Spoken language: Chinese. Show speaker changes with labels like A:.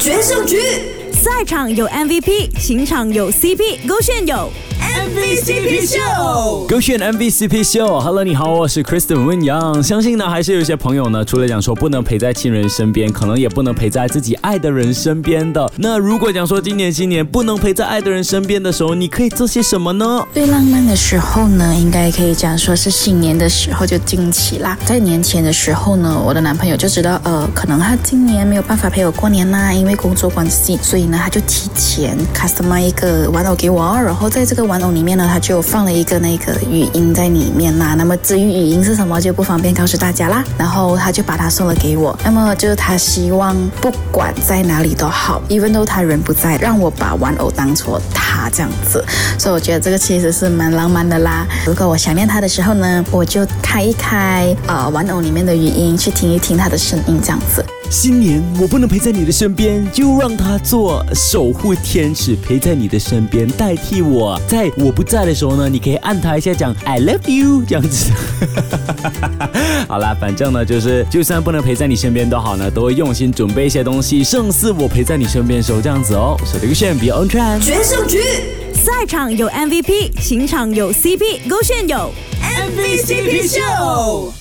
A: 决胜局，
B: 赛场有 MVP，情场有 CP，勾选有。
A: MVCP 秀，
C: 勾选 MVCP 秀，Hello，你好，我是 Kristen 温阳。相信呢，还是有一些朋友呢，除了讲说不能陪在亲人身边，可能也不能陪在自己爱的人身边的。那如果讲说今年新年不能陪在爱的人身边的时候，你可以做些什么呢？
D: 最浪漫的时候呢，应该可以讲说是新年的时候就惊喜啦。在年前的时候呢，我的男朋友就知道，呃，可能他今年没有办法陪我过年啦，因为工作关系，所以呢，他就提前 customize 一个玩偶给我，然后在这个玩偶里面呢，他就放了一个那个语音在里面啦。那么至于语音是什么，就不方便告诉大家啦。然后他就把它送了给我。那么就是他希望不管在哪里都好，even though 他人不在，让我把玩偶当做他这样子。所以我觉得这个其实是蛮浪漫的啦。如果我想念他的时候呢，我就开一开呃玩偶里面的语音，去听一听他的声音这样子。
C: 新年我不能陪在你的身边，就让他做守护天使，陪在你的身边，代替我。在我不在的时候呢，你可以按他一下，讲 I love you 这样子。好啦，反正呢，就是就算不能陪在你身边都好呢，都会用心准备一些东西，胜似我陪在你身边的时候这样子哦。手这个选 Be on trend，
A: 决胜局，
B: 赛场有 MVP，情场有 CP，勾选有。
A: MVCP 秀。